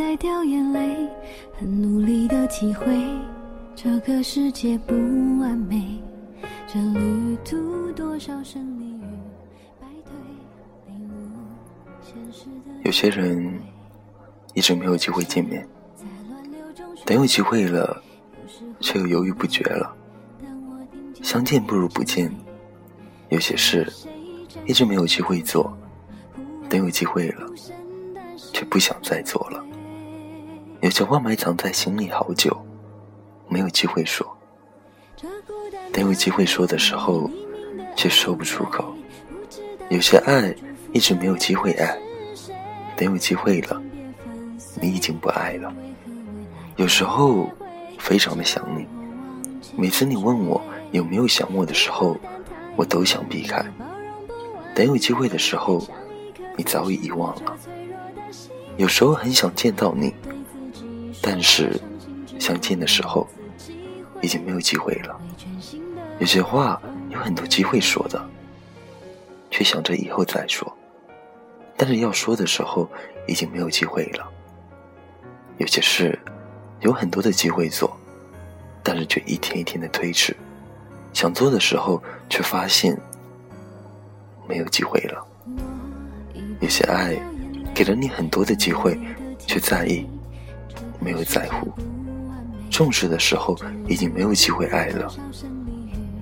在掉眼泪，很努力的体会这个世界不完美。这旅途多少胜利与败退，领悟现实的有些人一直没有机会见面，等有机会了，却又犹豫不决了。相见不如不见，有些事一直没有机会做，等有机会了，却不想再做了。有些话埋藏在心里好久，没有机会说，等有机会说的时候，却说不出口。有些爱一直没有机会爱，等有机会了，你已经不爱了。有时候非常的想你，每次你问我有没有想我的时候，我都想避开。等有机会的时候，你早已遗忘了。有时候很想见到你，但是相见的时候，已经没有机会了。有些话有很多机会说的，却想着以后再说，但是要说的时候，已经没有机会了。有些事有很多的机会做，但是却一天一天的推迟，想做的时候，却发现没有机会了。有些爱给了你很多的机会，却在意没有在乎，重视的时候已经没有机会爱了。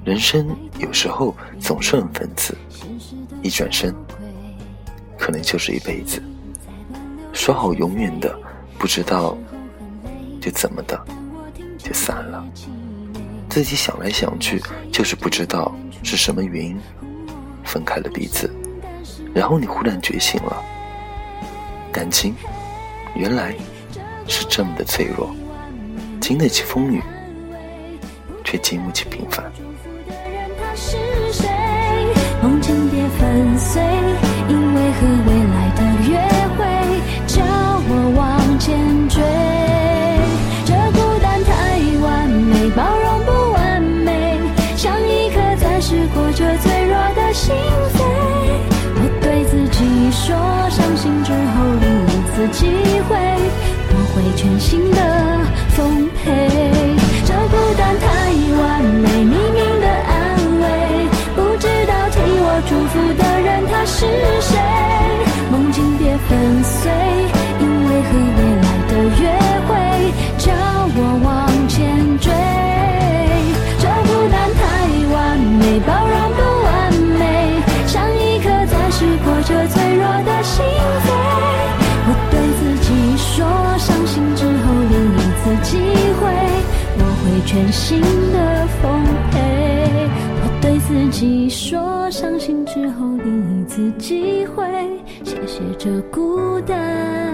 人生有时候总是很讽刺，一转身，可能就是一辈子。说好永远的，不知道就怎么的就散了。自己想来想去，就是不知道是什么原因分开了彼此。然后你忽然觉醒了，感情原来是这么的脆弱，经得起风雨，却经不起平凡。他是谁？梦境别粉碎，因为和未来的约会，叫我往前追。这孤单太完美，包容不完美，像一颗暂时活着脆弱的心扉。我对自己说，相信之后另一次机，会全心的奉陪。这孤单太完美，匿名的安慰，不知道替我祝福的人他是谁？梦境别粉碎，因为和未来的约会，叫我往前追。这孤单太完美，包容不完美，像一颗钻石，破着次机会，谢谢这孤单。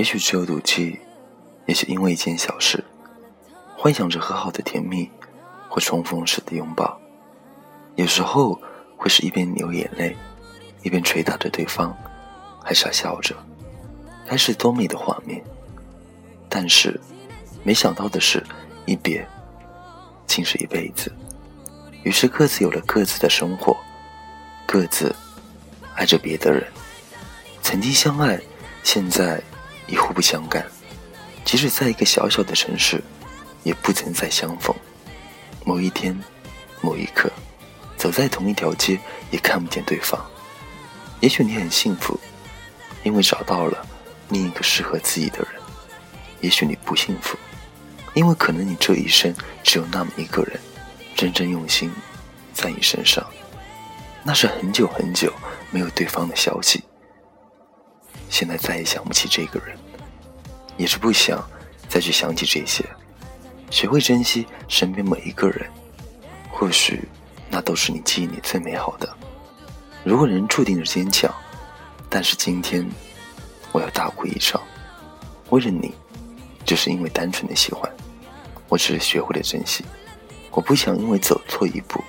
也许只有赌气，也许因为一件小事，幻想着和好的甜蜜或重逢时的拥抱，有时候会是一边流眼泪，一边捶打着对方，还傻笑着，该是多美的画面。但是，没想到的是，一别竟是一辈子。于是各自有了各自的生活，各自爱着别的人。曾经相爱，现在已互不相干。即使在一个小小的城市，也不曾再相逢。某一天，某一刻，走在同一条街，也看不见对方。也许你很幸福，因为找到了另一个适合自己的人，也许你不幸福，因为可能你这一生只有那么一个人，真正用心在你身上。那是很久很久没有对方的消息，现在再也想不起这个人，也是不想再去想起这些。学会珍惜身边每一个人，或许那都是你记忆里最美好的。如果人注定是坚强，但是今天我要大哭一场，为了你，只是因为单纯的喜欢。我只是学会了珍惜，我不想因为走错一步，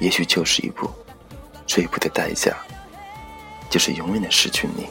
也许就是一步。这一步的代价，就是永远的失去你。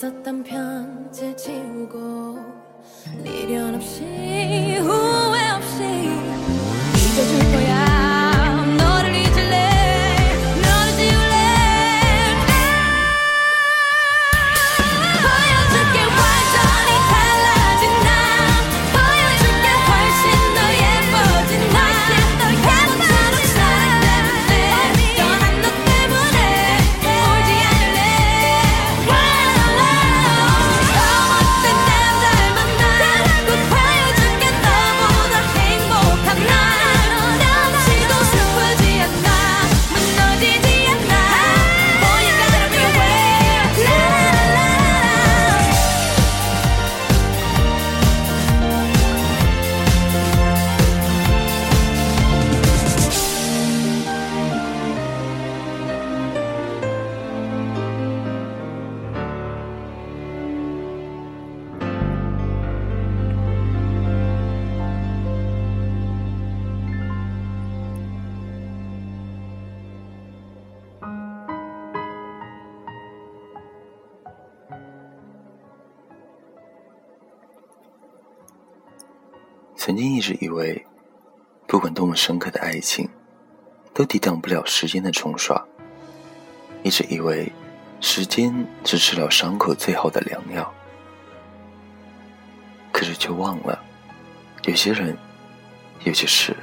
썼던 편지 지우고 미련 없이 후회 없이 잊어줄 거야. 曾经一直以为，不管多么深刻的爱情，都抵挡不了时间的冲刷。一直以为，时间是治疗伤口最好的良药。可是却忘了，有些人，有些事，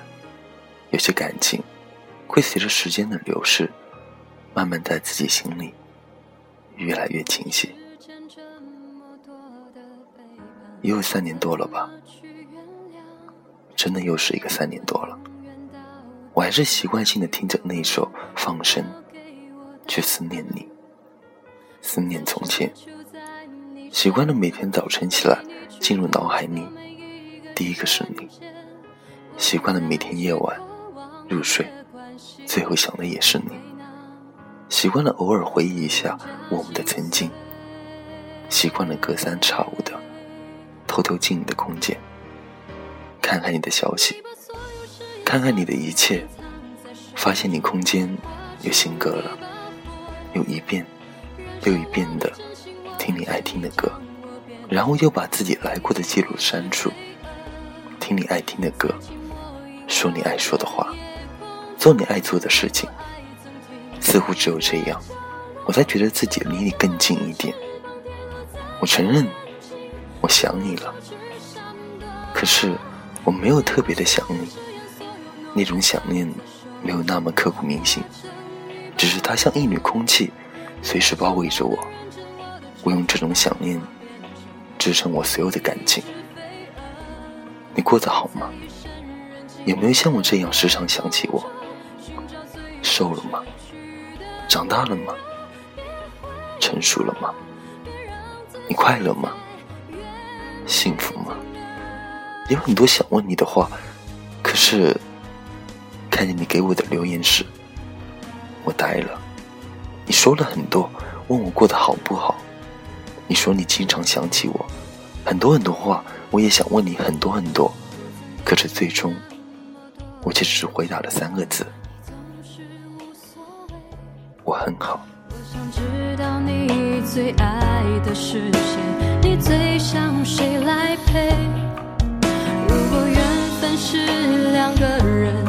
有些感情，会随着时间的流逝，慢慢在自己心里越来越清晰。也有三年多了吧。真的又是一个三年多了，我还是习惯性的听着那首《放声》，去思念你，思念从前。习惯了每天早晨起来，进入脑海里，第一个是你。习惯了每天夜晚入睡，最后想的也是你。习惯了偶尔回忆一下我们的曾经，习惯了隔三差五的偷偷进你的空间。看看你的消息，看看你的一切，发现你空间有新歌了，又一遍又一遍的听你爱听的歌，然后又把自己来过的记录删除，听你爱听的歌，说你爱说的话，做你爱做的事情，似乎只有这样，我才觉得自己离你更近一点。我承认，我想你了，可是。我没有特别的想你，那种想念没有那么刻骨铭心，只是它像一缕空气，随时包围着我。我用这种想念支撑我所有的感情。你过得好吗？有没有像我这样时常想起我？瘦了吗？长大了吗？成熟了吗？你快乐吗？幸福？有很多想问你的话，可是看见你给我的留言时，我呆了。你说了很多，问我过得好不好。你说你经常想起我，很多很多话，我也想问你很多很多。可是最终，我却只回答了三个字：我很好。我想知道你最爱的是谁，你最想谁来陪？是两个人，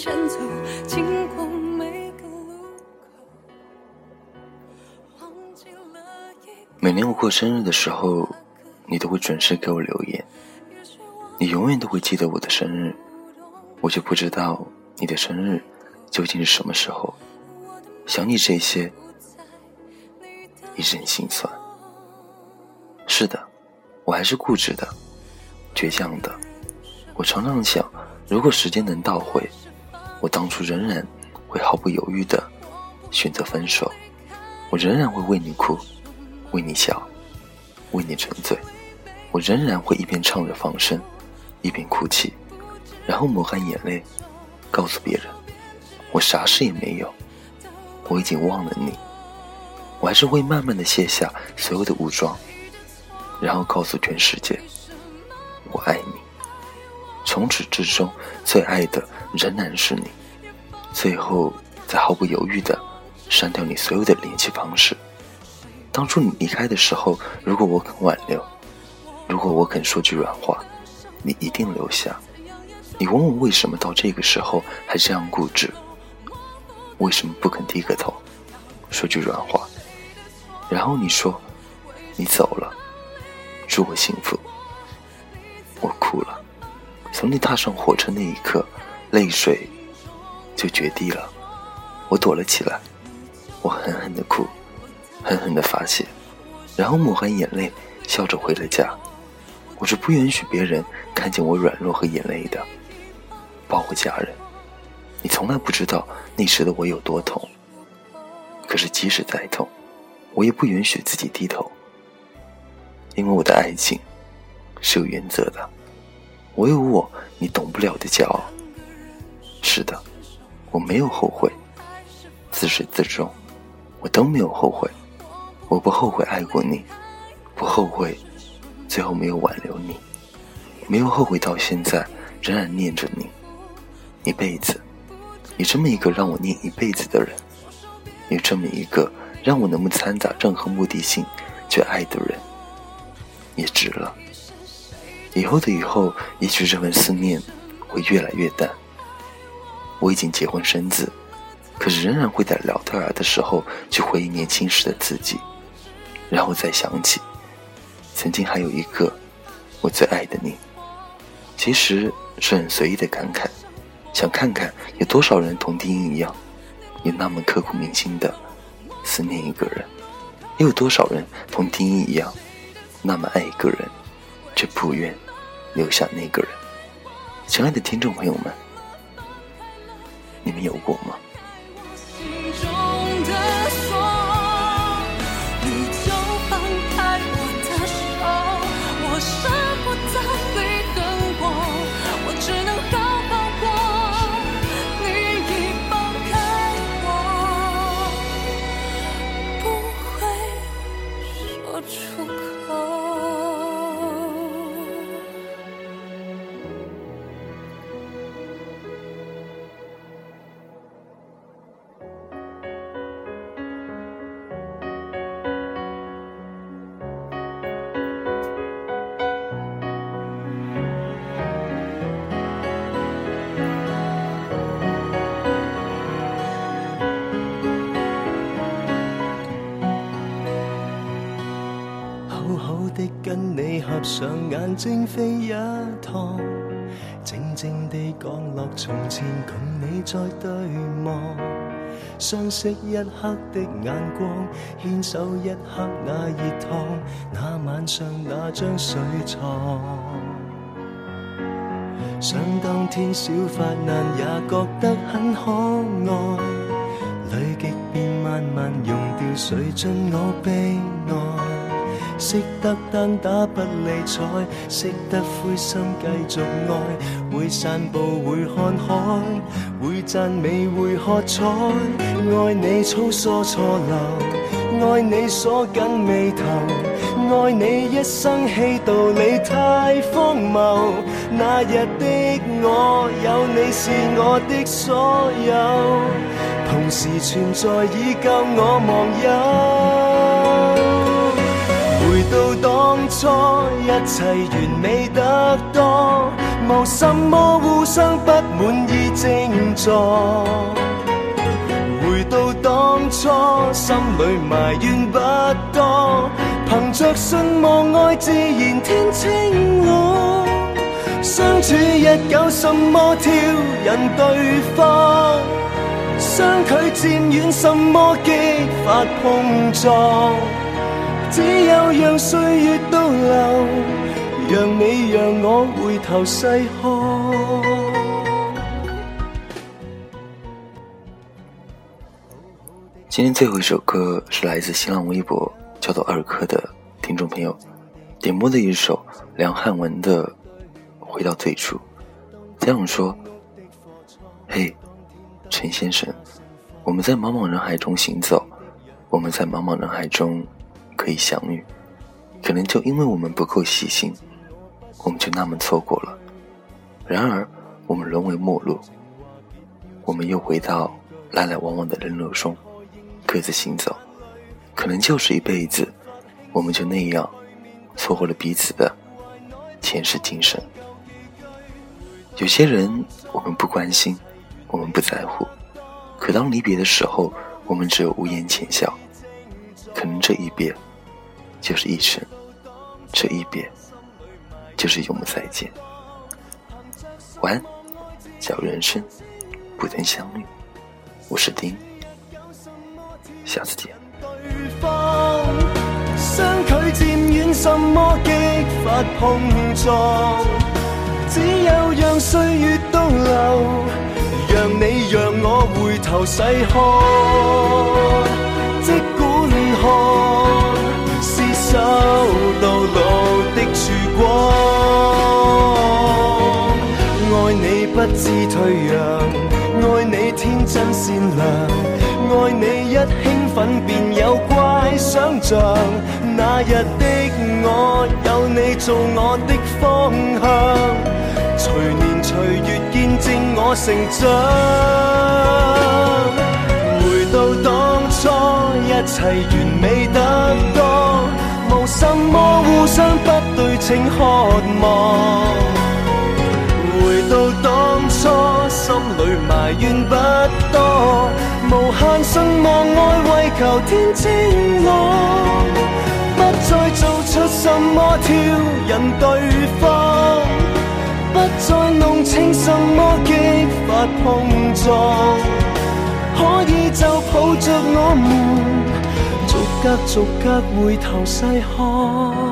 前走，经过每个，忘记了每年我过生日的时候，你都会准时给我留言，你永远都会记得我的生日，我就不知道你的生日究竟是什么时候。想你这些，一阵心酸。是的，我还是固执的、倔强的。我常常想，如果时间能倒回，我当初仍然会毫不犹豫的选择分手，我仍然会为你哭，为你笑，为你沉醉，我仍然会一边唱着放声，一边哭泣，然后抹干眼泪，告诉别人，我啥事也没有，我已经忘了你，我还是会慢慢的卸下所有的武装，然后告诉全世界，我爱你。从始至终，最爱的仍然是你。最后，再毫不犹豫的删掉你所有的联系方式。当初你离开的时候，如果我肯挽留，如果我肯说句软话，你一定留下。你问我为什么到这个时候还这样固执？为什么不肯低个头，说句软话？然后你说，你走了，祝我幸福。我哭了。从你踏上火车那一刻，泪水就决堤了。我躲了起来，我狠狠的哭，狠狠的发泄，然后抹干眼泪，笑着回了家。我是不允许别人看见我软弱和眼泪的，包括家人。你从来不知道那时的我有多痛。可是即使再痛，我也不允许自己低头，因为我的爱情是有原则的。我有我你懂不了的骄傲。是的，我没有后悔，自始至终，我都没有后悔。我不后悔爱过你，不后悔最后没有挽留你，没有后悔到现在仍然念着你，一辈子。有这么一个让我念一辈子的人，有这么一个让我能不掺杂任何目的性去爱的人，也值了。以后的以后，也许这份思念会越来越淡。我已经结婚生子，可是仍然会在聊天儿的时候去回忆年轻时的自己，然后再想起，曾经还有一个我最爱的你。其实是很随意的感慨，想看看有多少人同丁一样，有那么刻骨铭心的思念一个人，又有多少人同丁一样，那么爱一个人，却不愿留下那个人。亲爱的听众朋友们。你们有过吗？合上眼睛飞一趟，静静地降落从前，共你在对望，相识一刻的眼光，牵手一刻那热烫，那晚上那张睡床，想当天小发难也觉得很可爱，累极便慢慢溶掉，谁进我悲哀。识得单打不理睬，识得灰心继续爱，会散步会看海，会赞美会喝彩，爱你粗疏错漏，爱你锁紧眉头，爱你一生气道理太荒谬。那日的我有你是我的所有，同时存在已够我忘忧。初，一切完美得多，无什么互相不满意症状。回到当初，心里埋怨不多，凭着信望爱自然天清朗。相处一久，什么挑引对方？相距渐远，什么激发碰撞？只有让岁月倒流，让你让我回头细看。今天最后一首歌是来自新浪微博叫做二哥的听众朋友点播的一首梁汉文的《回到最初》，这样说：“嘿，陈先生，我们在茫茫人海中行走，我们在茫茫人海中。”可以相遇，可能就因为我们不够细心，我们就那么错过了。然而，我们沦为陌路，我们又回到来来往往的人流中，各自行走。可能就是一辈子，我们就那样错过了彼此的前世今生。有些人我们不关心，我们不在乎，可当离别的时候，我们只有无言浅笑。可能这一别。就是一生，这一别，就是永不再见。晚安，小人生，不曾相遇。我是丁，下次见。相距渐远，什么激发碰撞？只有让岁月倒流，让你让我回头细看，即知退让，爱你天真善良，爱你一兴奋便有怪想象。那日的我有你做我的方向，随年随月见证我成长。回到当初。一切完美得多，无什么互相不对称渴望。心里埋怨不多，无限信望爱为求天清我，不再做出什么挑引对方，不再弄清什么激发碰撞，可以就抱着我们，逐格逐格回头细看。